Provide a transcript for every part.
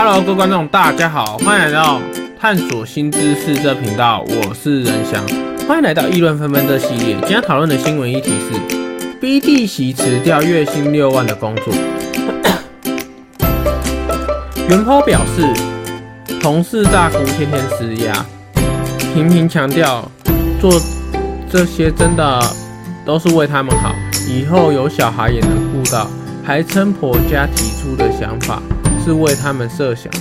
Hello，各位观众，大家好，欢迎来到探索新知识这频道，我是仁翔，欢迎来到议论纷纷这系列。今天讨论的新闻议题是，B D 媳辞掉月薪六万的工作。原 po 表示，同事大姑天天施压，频频强调做这些真的都是为他们好，以后有小孩也能顾到，还称婆家提出的想法。是为他们设想，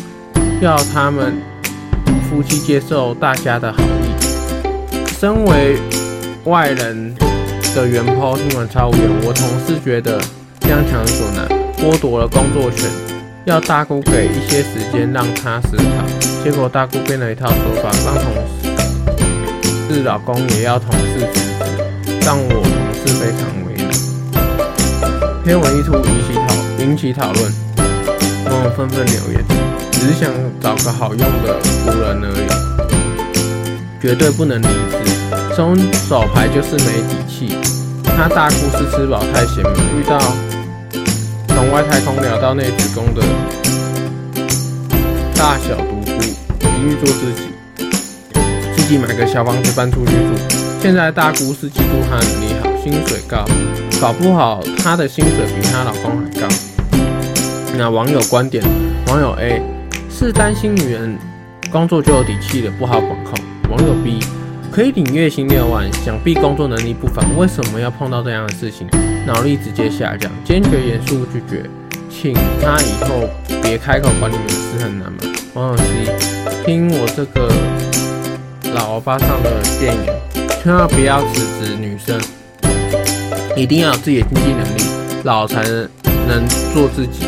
要他们夫妻接受大家的好意。身为外人的原抛听完超无言。我同事觉得这样强人所难，剥夺了工作权，要大姑给一些时间让他思考。结果大姑变了一套说法，让同事是老公也要同事辞职，让我同事非常为难。篇文一出引起讨引起讨论。网友纷纷留言，只是想找个好用的仆人而已，绝对不能离职。松手牌就是没底气。他大姑是吃饱太闲，遇到从外太空聊到内子宫的大小独孤，一律做自己，自己买个小房子搬出去住。现在大姑是嫉妒他能力好，薪水高，搞不好她的薪水比她老公还高。那网友观点，网友 A 是担心女人工作就有底气了，不好管控。网友 B 可以领月薪六万，想必工作能力不凡，为什么要碰到这样的事情？脑力直接下降，坚决严肃拒绝，请他以后别开口管你们的事，很难吗？网友 C 听我这个老欧巴上的建议，千万不要辞职，女生一定要有自己的经济能力，老才能做自己。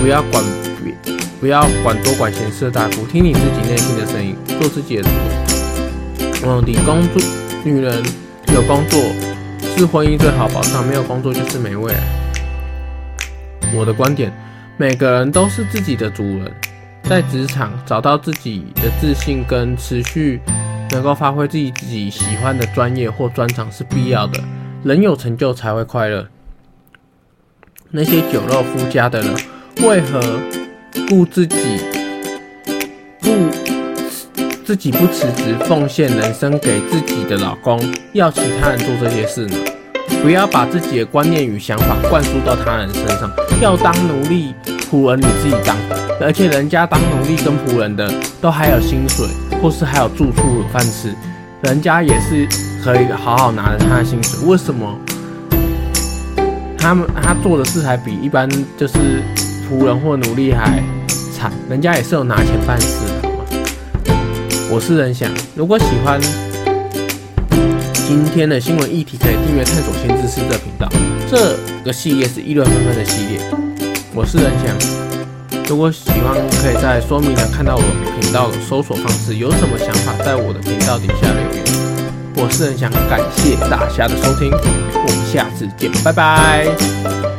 不要管别，不要管多管闲事的大姑，听你自己内心的声音，做自己的主。嗯，你工作，女人有工作是婚姻最好保障，没有工作就是没未来。我的观点，每个人都是自己的主人，在职场找到自己的自信跟持续能够发挥自己自己喜欢的专业或专长是必要的。人有成就才会快乐。那些酒肉夫家的人。为何顾自己不自己不辞职，奉献人生给自己的老公，要其他人做这些事呢？不要把自己的观念与想法灌输到他人身上。要当奴隶仆人，你自己当，而且人家当奴隶跟仆人的都还有薪水，或是还有住处有饭吃，人家也是可以好好拿着他的薪水。为什么他们他做的事还比一般就是？仆人或奴隶还惨，人家也是有拿钱办事的，好吗？我是仁翔，如果喜欢今天的新闻议题，可以订阅探索新知识的频道。这个系列是议论纷纷的系列。我是仁翔，如果喜欢，可以在说明栏看到我频道的搜索方式。有什么想法，在我的频道底下留言。我是仁翔，感谢大家的收听，我们下次见，拜拜。